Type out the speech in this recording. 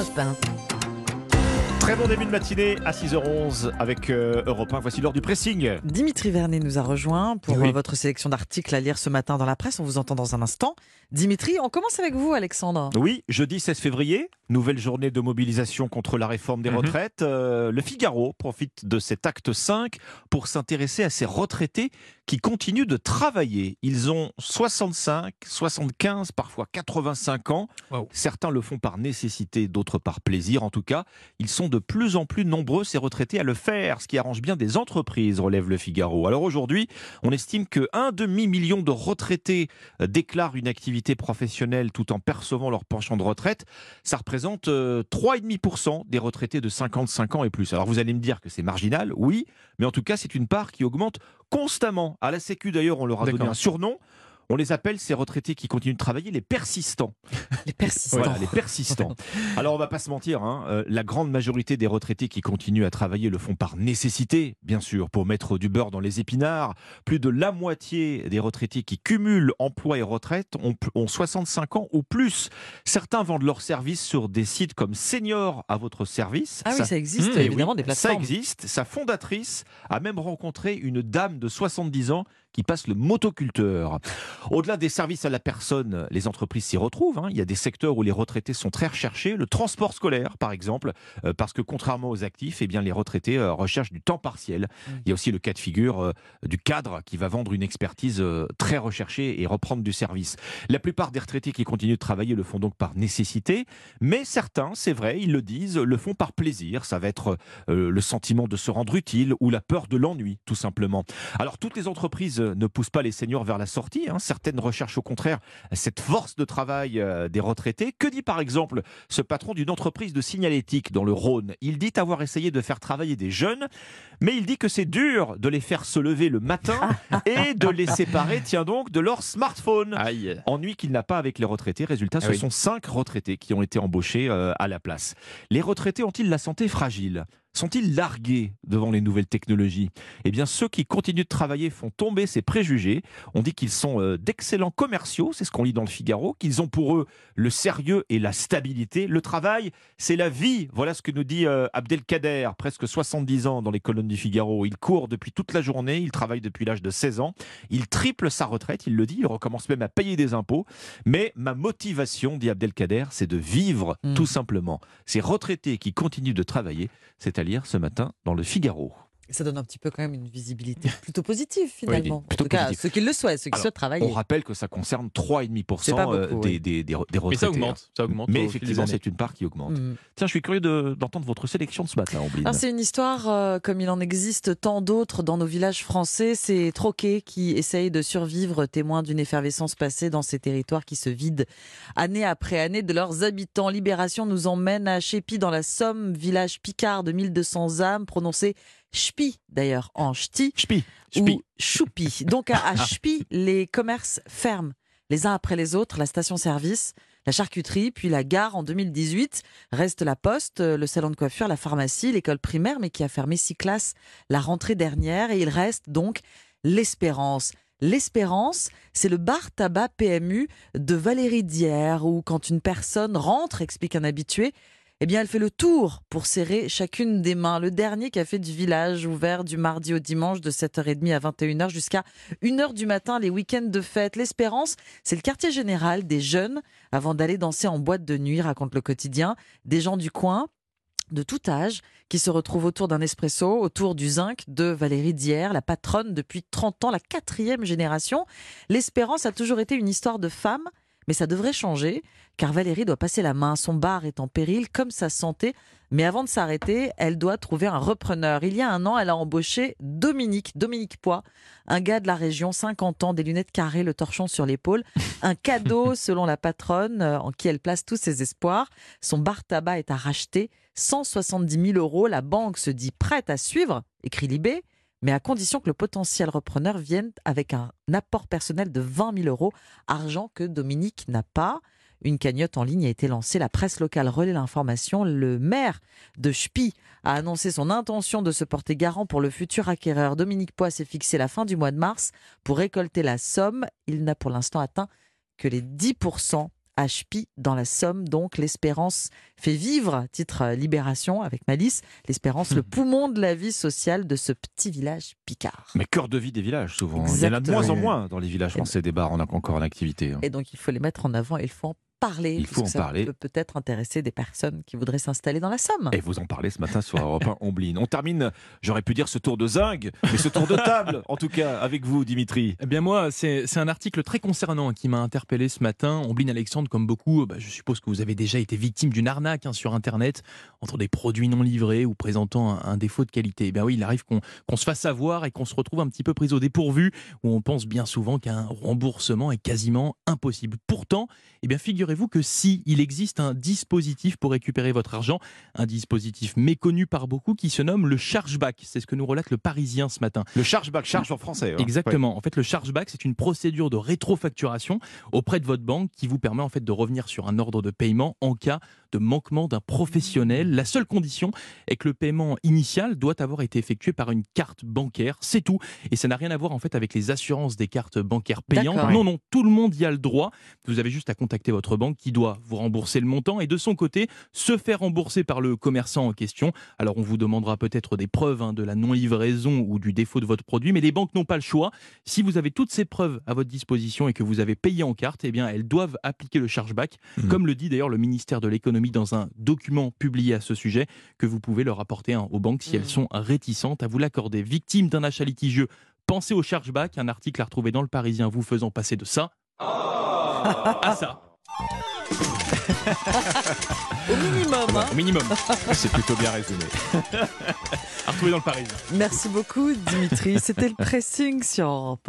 Europe 1. Très bon début de matinée à 6h11 avec euh, Europe 1. Voici l'heure du pressing. Dimitri Vernet nous a rejoint pour Oui. euh, votre sélection d'articles à lire ce matin dans la presse. On vous entend dans un instant. Dimitri, on commence avec vous, Alexandre. Oui, jeudi 16 février, nouvelle journée de mobilisation contre la réforme des Mhm. retraites. Euh, le Figaro profite de cet acte 5 pour s'intéresser à ces retraités qui continuent de travailler. Ils ont 65, 75, parfois 85 ans. Certains le font par nécessité, d'autres par plaisir. En tout cas, ils sont de plus en plus nombreux, ces retraités, à le faire, ce qui arrange bien des entreprises, relève le Figaro. Alors aujourd'hui, on estime que un demi-million de retraités euh, déclarent une activité professionnelle tout en percevant leur pension de retraite. Ça représente euh, 3,5% des retraités de 55 ans et plus. Alors vous allez me dire que c'est marginal, oui, mais en tout cas, c'est une part qui augmente constamment. À la Sécu, d'ailleurs, on leur a donné un surnom. On les appelle, ces retraités qui continuent de travailler, les persistants. Les persistants. Voilà, les persistants. Alors on va pas se mentir, hein, euh, la grande majorité des retraités qui continuent à travailler le font par nécessité, bien sûr, pour mettre du beurre dans les épinards. Plus de la moitié des retraités qui cumulent emploi et retraite ont, ont 65 ans ou plus. Certains vendent leurs services sur des sites comme Senior à votre service. Ah oui, Ça- ça existe, Mmh, eh évidemment, oui, des Ça plateformes. existe. Sa fondatrice a même rencontré une dame de 70 ans qui passe le motoculteur. Au-delà des services à la personne, les entreprises s'y retrouvent. hein. Il y a des secteurs où les retraités sont très recherchés. Le transport scolaire, par exemple, euh, parce que contrairement aux actifs, eh bien, les retraités euh, recherchent du temps partiel. Mm. Il y a aussi le cas de figure euh, du cadre qui va vendre une expertise très recherchée et reprendre du service. La plupart des retraités qui continuent de travailler le font donc par nécessité, mais certains, c'est vrai, ils le disent, le font par plaisir. Ça va être le sentiment de se rendre utile ou la peur de l'ennui, tout simplement. Alors, toutes les entreprises ne poussent pas les seniors vers la sortie. hein. Certaines recherchent au contraire cette force de travail euh, des retraités. Que dit par exemple ce patron d'une entreprise de signalétique dans le Rhône? Il dit avoir essayé de faire travailler des jeunes, mais il dit que c'est dur de les faire se lever le matin et de les séparer, tiens donc, de leur smartphone. Aïe. Ennui qu'il n'a pas avec les retraités. Résultat, Ah ce oui. sont cinq retraités qui ont été embauchés euh, à la place. Les retraités ont-ils la santé fragile? Sont-ils largués devant les nouvelles technologies? Eh bien, ceux qui continuent de travailler font tomber ces préjugés. On dit qu'ils sont euh, d'excellents commerciaux, c'est ce qu'on lit dans le Figaro, qu'ils ont pour eux le sérieux et la stabilité. Le travail, c'est la vie. Voilà ce que nous dit euh, Abdelkader, presque 70 ans dans les colonnes du Figaro. Il court depuis toute la journée, il travaille depuis l'âge de 16 ans. Il triple sa retraite, il le dit, il recommence même à payer des impôts. Mais ma motivation, dit Abdelkader, c'est de vivre, Mm. tout simplement. Ces retraités qui continuent de travailler, c'est à lire ce matin dans le Figaro. Ça donne un petit peu quand même une visibilité plutôt positive, finalement. plutôt en tout cas, positive. ceux qui le souhaitent, ceux qui Alors, souhaitent travailler. On rappelle que ça concerne C'est pas 3,5% euh, beaucoup, des, oui. des, des, des retraités. Mais ça hein. augmente. Ça augmente Mais effectivement, c'est une part qui augmente. Mm. Tiens, je suis curieux de- d'entendre votre sélection de ce matin. Alors, c'est une histoire, euh, comme il en existe tant d'autres dans nos villages français. C'est Troquet qui essaye de survivre, témoin d'une effervescence passée dans ces territoires qui se vident année après année de leurs habitants. Libération nous emmène à Chépy dans la Somme, village picard de 1200 âmes, prononcé Ch'pi d'ailleurs en ch'ti Ch'pi, ou choupi. Donc à, à les commerces ferment les uns après les autres, la station-service, la charcuterie, puis la gare en 2018. Reste la poste, le salon de coiffure, la pharmacie, l'école primaire, mais qui a fermé six classes la rentrée dernière. Et il reste donc l'espérance. L'espérance, c'est le bar tabac PMU de Valérie Dière, où quand une personne rentre, explique un habitué, eh bien, elle fait le tour pour serrer chacune des mains. Le dernier café du village, ouvert du mardi au dimanche de 7h30 à 21h jusqu'à 1h du matin, les week-ends de fête. L'Espérance, c'est le quartier général des jeunes avant d'aller danser en boîte de nuit, raconte le quotidien. Des gens du coin, de tout âge, qui se retrouvent autour d'un espresso, autour du zinc de Valérie Dière, la patronne depuis 30 ans, la quatrième génération. L'Espérance a toujours été une histoire de femme, mais ça devrait changer, car Valérie doit passer la main. Son bar est en péril, comme sa santé. Mais avant de s'arrêter, elle doit trouver un repreneur. Il y a un an, elle a embauché Dominique, Dominique Poix, un gars de la région, 50 ans, des lunettes carrées, le torchon sur l'épaule. Un cadeau, selon la patronne, euh, en qui elle place tous ses espoirs. Son bar tabac est à racheter, 170 000 euros. La banque se dit prête à suivre, écrit Libé, mais à condition que le potentiel repreneur vienne avec un apport personnel de 20 000 euros, argent que Dominique n'a pas. Une cagnotte en ligne a été lancée. La presse locale relaie l'information. Le maire de Ch'pi a annoncé son intention de se porter garant pour le futur acquéreur. Dominique Poix s'est fixé la fin du mois de mars pour récolter la somme. Il n'a pour l'instant atteint que les 10% à Chepy, dans la Somme. Donc, l'espérance fait vivre, titre Libération avec Malice, l'espérance, le poumon de la vie sociale de ce petit village picard. Mais cœur de vie des villages, souvent. Il y en a de moins en moins dans les villages français des bars, on a encore en activité. hein. Et donc, il faut les mettre en avant et il faut en parler. Il faut en ça parler. peut peut-être intéresser des personnes qui voudraient s'installer dans la Somme. Et vous en parlez ce matin sur Europe 1 Omblin. On termine, j'aurais pu dire ce tour de zingue, mais ce tour de table, en tout cas, avec vous, Dimitri. Eh bien moi, c'est un article très concernant qui m'a interpellé ce matin. Ombline Alexandre, comme beaucoup, bah, je suppose que vous avez déjà été victime d'une arnaque hein, sur Internet entre des produits non livrés ou présentant un, un défaut de qualité. Eh bien oui, il arrive qu'on se fasse avoir et qu'on se retrouve un petit peu pris au dépourvu, où on pense bien souvent qu'un remboursement est quasiment impossible. Pourtant, eh bien figurez-vous que si il existe un dispositif pour récupérer votre argent, un dispositif méconnu par beaucoup qui se nomme le chargeback. C'est ce que nous relate le Parisien ce matin. Le chargeback, charge en français. hein. Exactement. En fait, le chargeback, c'est une procédure de rétrofacturation auprès de votre banque qui vous permet en fait de revenir sur un ordre de paiement en cas de manquement d'un professionnel. La seule condition est que le paiement initial doit avoir été effectué par une carte bancaire. C'est tout. Et ça n'a rien à voir en fait avec les assurances des cartes bancaires payantes. Non, non, tout le monde y a le droit. Vous avez juste à contacter votre banque qui doit vous rembourser le montant et de son côté se faire rembourser par le commerçant en question. Alors on vous demandera peut-être des preuves hein, de la non-livraison ou du défaut de votre produit, mais les banques n'ont pas le choix. Si vous avez toutes ces preuves à votre disposition et que vous avez payé en carte, eh bien elles doivent appliquer le chargeback, Mhm. comme le dit d'ailleurs le ministère de l'économie dans un document publié à ce sujet que vous pouvez leur apporter hein, aux banques si elles Mhm. sont réticentes à vous l'accorder. Victime d'un achat litigieux, pensez au chargeback, un article à retrouver dans le Parisien vous faisant passer de ça à ça, Au minimum. hein. au minimum, C'est plutôt bien résumé. à retrouver dans le Parisien. Merci beaucoup, Dimitri. C'était le pressing sur Europe